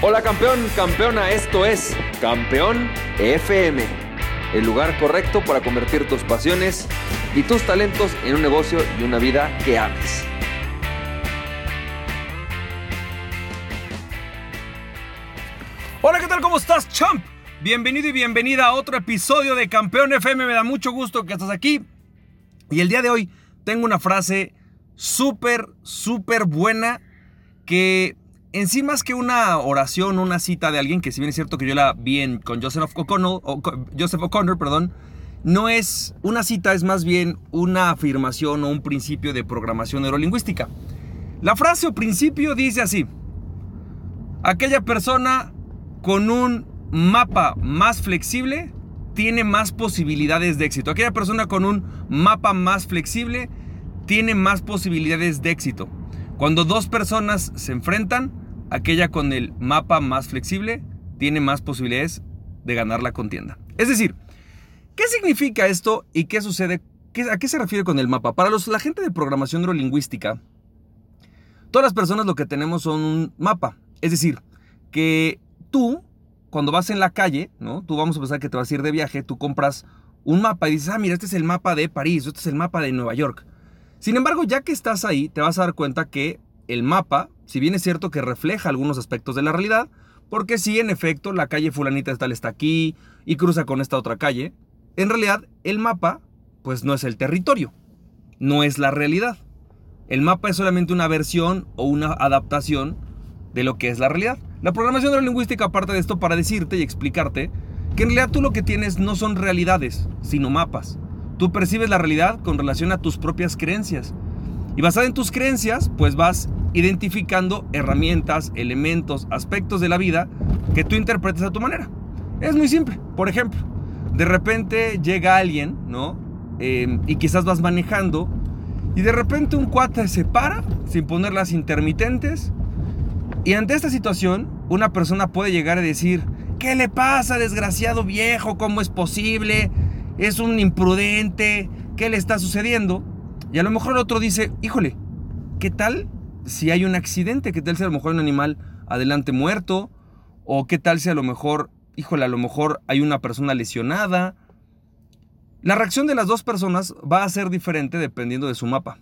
Hola campeón, campeona, esto es Campeón FM, el lugar correcto para convertir tus pasiones y tus talentos en un negocio y una vida que ames. Hola, ¿qué tal? ¿Cómo estás, champ? Bienvenido y bienvenida a otro episodio de Campeón FM. Me da mucho gusto que estás aquí. Y el día de hoy tengo una frase súper, súper buena que en sí más que una oración, una cita de alguien, que si bien es cierto que yo la vi en, con Joseph O'Connor, Joseph O'Connor, perdón, no es una cita, es más bien una afirmación o un principio de programación neurolingüística. La frase o principio dice así, aquella persona con un mapa más flexible tiene más posibilidades de éxito. Aquella persona con un mapa más flexible tiene más posibilidades de éxito. Cuando dos personas se enfrentan, aquella con el mapa más flexible tiene más posibilidades de ganar la contienda. Es decir, ¿qué significa esto y qué sucede? ¿A qué se refiere con el mapa? Para los, la gente de programación neurolingüística, todas las personas lo que tenemos son un mapa. Es decir, que tú, cuando vas en la calle, ¿no? Tú vamos a pensar que te vas a ir de viaje, tú compras un mapa y dices, ah, mira, este es el mapa de París, este es el mapa de Nueva York. Sin embargo, ya que estás ahí, te vas a dar cuenta que el mapa, si bien es cierto que refleja algunos aspectos de la realidad, porque si en efecto la calle fulanita tal está aquí y cruza con esta otra calle, en realidad el mapa pues no es el territorio, no es la realidad. El mapa es solamente una versión o una adaptación de lo que es la realidad. La programación neurolingüística aparte de esto para decirte y explicarte que en realidad tú lo que tienes no son realidades, sino mapas. Tú percibes la realidad con relación a tus propias creencias. Y basada en tus creencias, pues vas identificando herramientas, elementos, aspectos de la vida que tú interpretes a tu manera. Es muy simple. Por ejemplo, de repente llega alguien, ¿no? Em, y quizás vas manejando y de repente un cuate se para sin poner las intermitentes. Y ante esta situación, una persona puede llegar a decir, ¿qué le pasa, desgraciado viejo? ¿Cómo es posible? Es un imprudente, ¿qué le está sucediendo? Y a lo mejor el otro dice, híjole, ¿qué tal si hay un accidente? ¿Qué tal si a lo mejor hay un animal adelante muerto? ¿O qué tal si a lo mejor, híjole, a lo mejor hay una persona lesionada? La reacción de las dos personas va a ser diferente dependiendo de su mapa.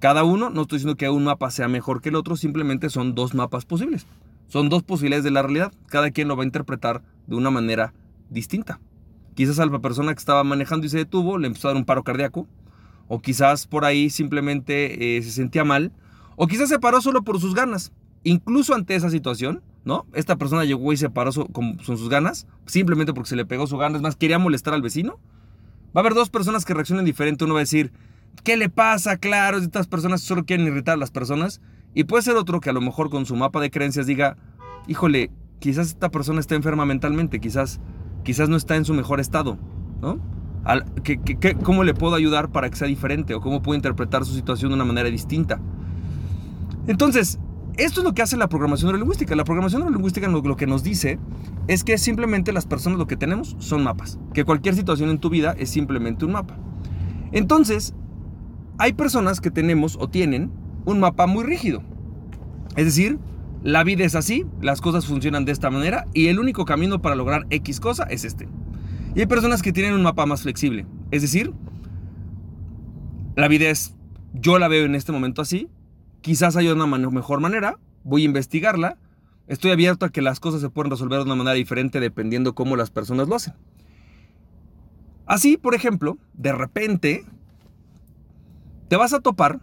Cada uno, no estoy diciendo que un mapa sea mejor que el otro, simplemente son dos mapas posibles. Son dos posibilidades de la realidad. Cada quien lo va a interpretar de una manera distinta. Quizás a la persona que estaba manejando y se detuvo le empezó a dar un paro cardíaco. O quizás por ahí simplemente eh, se sentía mal. O quizás se paró solo por sus ganas. Incluso ante esa situación, ¿no? Esta persona llegó y se paró con, sus ganas. Simplemente porque se le pegó su ganas. Más, quería molestar al vecino. Va a haber dos personas que reaccionen diferente. Uno va a decir, ¿qué le pasa? Claro, estas personas solo quieren irritar a las personas. Y puede ser otro que a lo mejor con su mapa de creencias diga, híjole, quizás esta persona está enferma mentalmente, quizás quizás no está en su mejor estado, ¿no? cómo le puedo ayudar para que sea diferente o cómo puedo interpretar su situación de una manera distinta? Entonces, esto es lo que hace la programación neurolingüística. La programación neurolingüística lo que nos dice es que simplemente las personas lo que tenemos son mapas. Que cualquier situación en tu vida es simplemente un mapa. Entonces, hay personas que tenemos o tienen un mapa muy rígido. Es decir, la vida es así, las cosas funcionan de esta manera y el único camino para lograr X cosa es este. Y hay personas que tienen un mapa más flexible. Es decir, la vida es, yo la veo en este momento así, quizás haya una mejor manera, voy a investigarla, estoy abierto a que las cosas se pueden resolver de una manera diferente dependiendo cómo las personas lo hacen. Así, por ejemplo, de repente, te vas a topar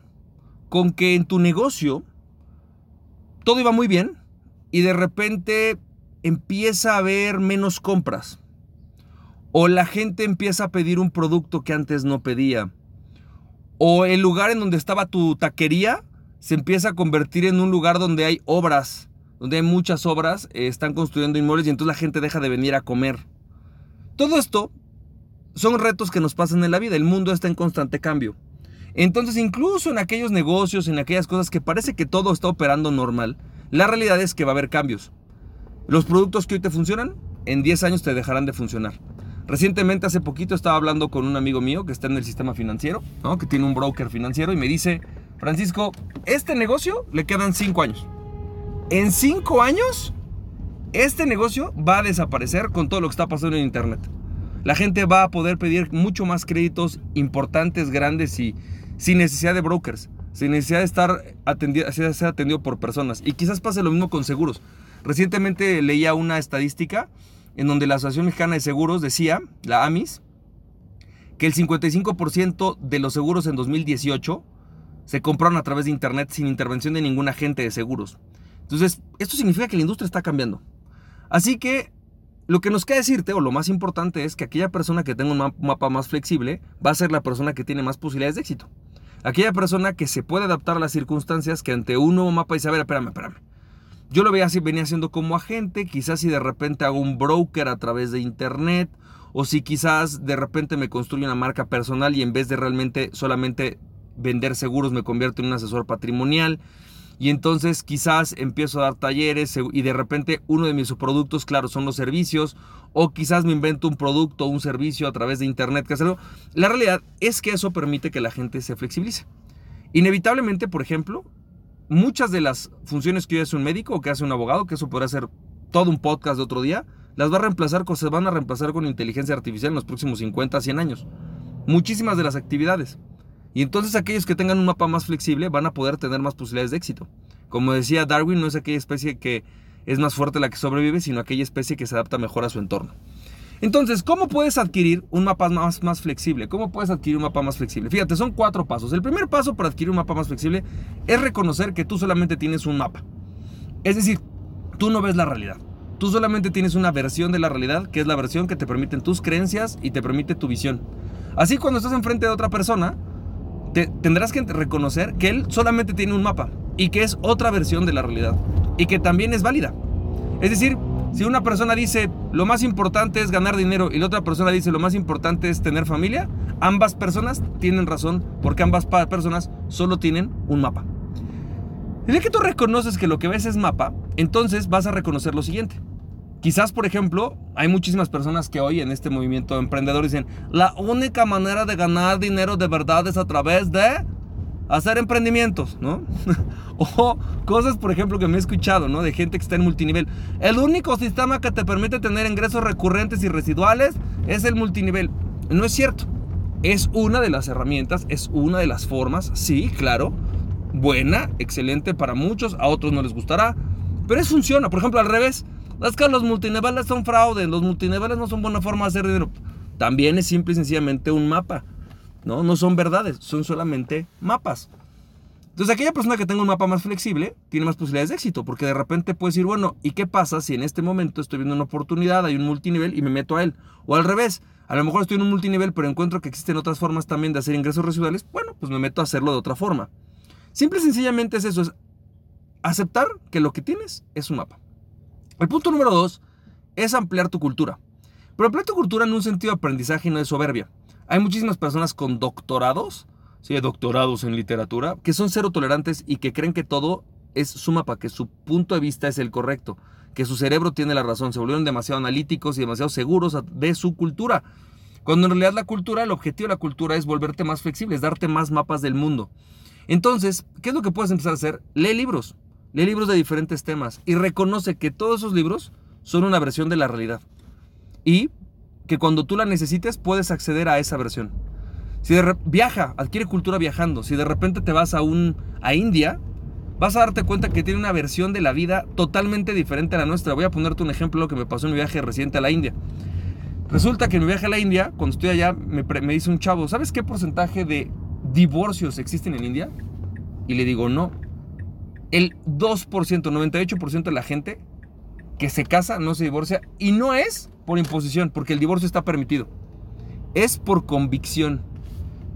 con que en tu negocio todo iba muy bien y de repente empieza a haber menos compras. O la gente empieza a pedir un producto que antes no pedía. O el lugar en donde estaba tu taquería se empieza a convertir en un lugar donde hay obras, donde hay muchas obras, eh, están construyendo inmuebles y entonces la gente deja de venir a comer. Todo esto son retos que nos pasan en la vida. El mundo está en constante cambio. Entonces, incluso en aquellos negocios, en aquellas cosas que parece que todo está operando normal, la realidad es que va a haber cambios. Los productos que hoy te funcionan, en 10 años te dejarán de funcionar. Recientemente, hace poquito, estaba hablando con un amigo mío que está en el sistema financiero, que tiene un broker financiero, y me dice, Francisco, este negocio le quedan 5 años. En cinco años, este negocio va a desaparecer con todo lo que está pasando en Internet. La gente va a poder pedir mucho más créditos importantes, grandes y sin necesidad de brokers, sin necesidad de estar atendido, ser atendido por personas. Y quizás pase lo mismo con seguros. Recientemente leía una estadística en donde la Asociación Mexicana de Seguros decía, la AMIS, que el 55% de los seguros en 2018 se compraron a través de Internet sin intervención de ningún agente de seguros. Entonces, esto significa que la industria está cambiando. Así que lo que nos queda decirte, o lo más importante, es que aquella persona que tenga un mapa más flexible va a ser la persona que tiene más posibilidades de éxito. Aquella persona que se puede adaptar a las circunstancias, que ante un nuevo mapa dice, a ver, espérame, espérame. Yo lo veía así, venía haciendo como agente, quizás si de repente hago un broker a través de internet, o si quizás de repente me construyo una marca personal y en vez de realmente solamente vender seguros me convierto en un asesor patrimonial. Y entonces quizás empiezo a dar talleres y de repente uno de mis productos, claro, son los servicios. O quizás me invento un producto o un servicio a través de internet que hacerlo. La realidad es que eso permite que la gente se flexibilice. Inevitablemente, por ejemplo, muchas de las funciones que hoy hace un médico o que hace un abogado, que eso podrá ser todo un podcast de otro día, las va a reemplazar, se van a reemplazar con inteligencia artificial en los próximos 50, 100 años. Muchísimas de las actividades. Y entonces aquellos que tengan un mapa más flexible van a poder tener más posibilidades de éxito. Como decía Darwin, no es aquella especie que es más fuerte la que sobrevive, sino aquella especie que se adapta mejor a su entorno. Entonces, ¿cómo puedes adquirir un mapa más, flexible? ¿Cómo puedes adquirir un mapa más flexible? Fíjate, son cuatro pasos. El primer paso para adquirir un mapa más flexible es reconocer que tú solamente tienes un mapa. Es decir, tú no ves la realidad. Tú solamente tienes una versión de la realidad, que es la versión que te permiten tus creencias y te permite tu visión. Así cuando estás enfrente de otra persona, tendrás que reconocer que él solamente tiene un mapa y que es otra versión de la realidad y que también es válida. Es decir, si una persona dice lo más importante es ganar dinero y la otra persona dice lo más importante es tener familia, ambas personas tienen razón porque ambas personas solo tienen un mapa. Y de que tú reconoces que lo que ves es mapa, entonces vas a reconocer lo siguiente. Quizás, por ejemplo, hay muchísimas personas que hoy en este movimiento emprendedor dicen, la única manera de ganar dinero de verdad es a través de hacer emprendimientos, ¿no? o cosas, por ejemplo, que me he escuchado, ¿no? De gente que está en multinivel. El único sistema que te permite tener ingresos recurrentes y residuales es el multinivel. No es cierto. Es una de las herramientas, es una de las formas, sí, claro. Buena, excelente para muchos, a otros no les gustará. Pero es funciona. Por ejemplo, al revés. Es que los multiniveles son fraude, los multiniveles no son buena forma de hacer dinero. También es simple y sencillamente un mapa. ¿no? no son verdades, son solamente mapas. Entonces, aquella persona que tenga un mapa más flexible tiene más posibilidades de éxito, porque de repente puede decir, bueno, ¿y qué pasa si en este momento estoy viendo una oportunidad, hay un multinivel y me meto a él? O al revés, a lo mejor estoy en un multinivel, pero encuentro que existen otras formas también de hacer ingresos residuales, bueno, pues me meto a hacerlo de otra forma. Simple y sencillamente es eso, es aceptar que lo que tienes es un mapa. El punto número dos es ampliar tu cultura. Pero ampliar tu cultura en un sentido de aprendizaje y no de soberbia. Hay muchísimas personas con doctorados, ¿sí? doctorados en literatura, que son cero tolerantes y que creen que todo es su mapa, que su punto de vista es el correcto, que su cerebro tiene la razón. Se volvieron demasiado analíticos y demasiado seguros de su cultura. Cuando en realidad la cultura, el objetivo de la cultura es volverte más flexible, es darte más mapas del mundo. Entonces, ¿qué es lo que puedes empezar a hacer? Lee libros. Lee libros de diferentes temas y reconoce que todos esos libros son una versión de la realidad. Y que cuando tú la necesites puedes acceder a esa versión. Si de viaja, adquiere cultura viajando. Si de repente te vas a un a India, vas a darte cuenta que tiene una versión de la vida totalmente diferente a la nuestra. Voy a ponerte un ejemplo que me pasó en mi viaje reciente a la India. Resulta que en mi viaje a la India, cuando estoy allá, me, me dice un chavo, ¿sabes qué porcentaje de divorcios existen en India? Y le digo, no, el 2%, 98% de la gente que se casa no se divorcia y no es por imposición, porque el divorcio está permitido. Es por convicción.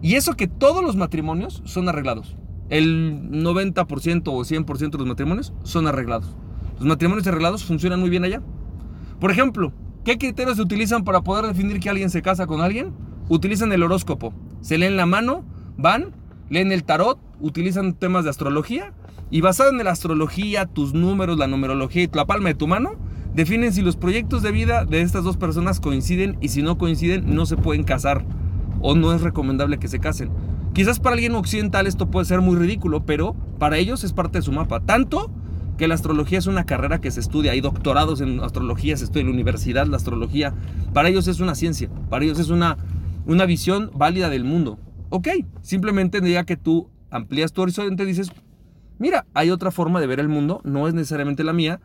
Y eso que todos los matrimonios son arreglados. El 90% o 100% de los matrimonios son arreglados. Los matrimonios arreglados funcionan muy bien allá. Por ejemplo, ¿qué criterios se utilizan para poder definir que alguien se casa con alguien? Utilizan el horóscopo. Se leen la mano, van, leen el tarot, utilizan temas de astrología y basado en la astrología, tus números, la numerología y la palma de tu mano, definen si los proyectos de vida de estas dos personas coinciden y si no coinciden no se pueden casar o no es recomendable que se casen. Quizás para alguien occidental esto puede ser muy ridículo, pero para ellos es parte de su mapa. Tanto que la astrología es una carrera que se estudia, hay doctorados en astrología, se estudia en la universidad la astrología, para ellos es una ciencia, para ellos es una, una visión válida del mundo. Ok, simplemente diría que tú amplías tu horizonte dices, mira, hay otra forma de ver el mundo, no es necesariamente la mía.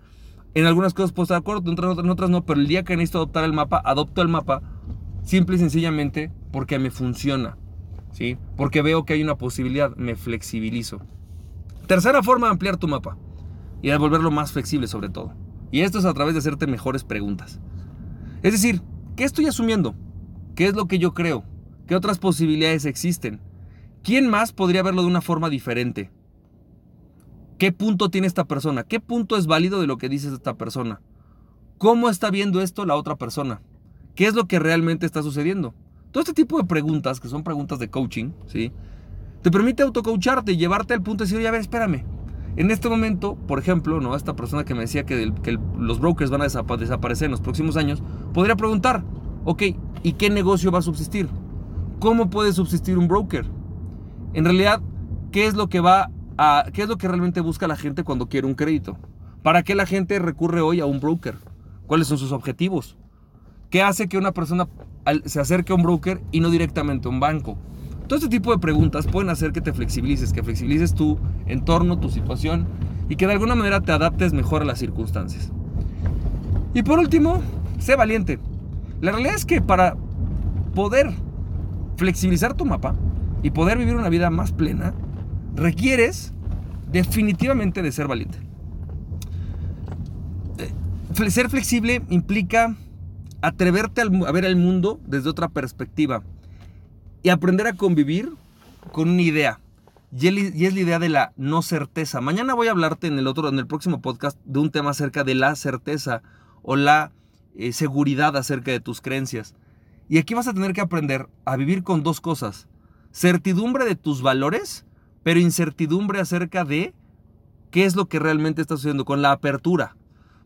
En algunas cosas puedo estar de acuerdo, en otras, no, pero el día que necesito adoptar el mapa, adopto el mapa simple y sencillamente porque me funciona, ¿sí? Porque veo que hay una posibilidad, me flexibilizo. Tercera forma de ampliar tu mapa y de volverlo más flexible sobre todo. Y esto es a través de hacerte mejores preguntas. Es decir, ¿qué estoy asumiendo? ¿Qué es lo que yo creo? ¿Qué otras posibilidades existen? ¿Quién más podría verlo de una forma diferente? ¿Qué punto tiene esta persona? ¿Qué punto es válido de lo que dice esta persona? ¿Cómo está viendo esto la otra persona? ¿Qué es lo que realmente está sucediendo? Todo este tipo de preguntas, que son preguntas de coaching, ¿sí? Te permite autocoacharte y llevarte al punto de decir, oye, a ver, espérame. En este momento, por ejemplo, ¿no? esta persona que me decía que, los brokers van a desaparecer en los próximos años, podría preguntar, ok, ¿y qué negocio va a subsistir? ¿Cómo puede subsistir un broker? En realidad, ¿qué es lo que va qué es lo que realmente busca la gente cuando quiere un crédito. ¿Para qué la gente recurre hoy a un broker? ¿Cuáles son sus objetivos? ¿Qué hace que una persona se acerque a un broker y no directamente a un banco? Todo este tipo de preguntas pueden hacer que te flexibilices, que flexibilices tu entorno, tu situación y que de alguna manera te adaptes mejor a las circunstancias. Y por último, sé valiente. La realidad es que para poder flexibilizar tu mapa y poder vivir una vida más plena, requieres definitivamente de ser valiente. Eh, ser flexible implica atreverte a ver el mundo desde otra perspectiva y aprender a convivir con una idea. Y es la idea de la no certeza. Mañana voy a hablarte en el otro, en el próximo podcast, de un tema acerca de la certeza o la eh, seguridad acerca de tus creencias. Y aquí vas a tener que aprender a vivir con dos cosas: certidumbre de tus valores pero incertidumbre acerca de qué es lo que realmente está sucediendo con la apertura.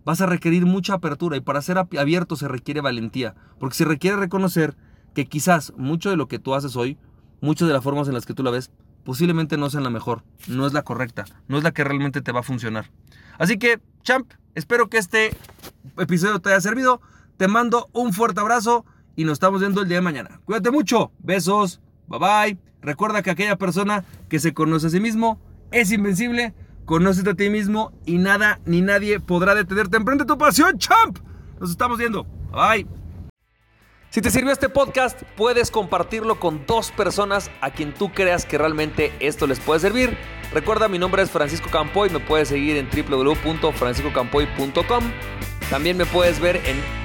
Vas a requerir mucha apertura y para ser abierto se requiere valentía, porque se requiere reconocer que quizás mucho de lo que tú haces hoy, muchas de las formas en las que tú la ves, posiblemente no sean la mejor, no es la correcta, no es la que realmente te va a funcionar. Así que, champ, espero que este episodio te haya servido. Te mando un fuerte abrazo y nos estamos viendo el día de mañana. Cuídate mucho. Besos. Bye bye. Recuerda que aquella persona que se conoce a sí mismo es invencible. Conócete a ti mismo y nada ni nadie podrá detenerte. Emprende tu pasión, champ. Nos estamos viendo. Bye. Si te sirvió este podcast, puedes compartirlo con dos personas a quien tú creas que realmente esto les puede servir. Recuerda, mi nombre es Francisco Campoy, me puedes seguir en www.franciscocampoy.com. También me puedes ver en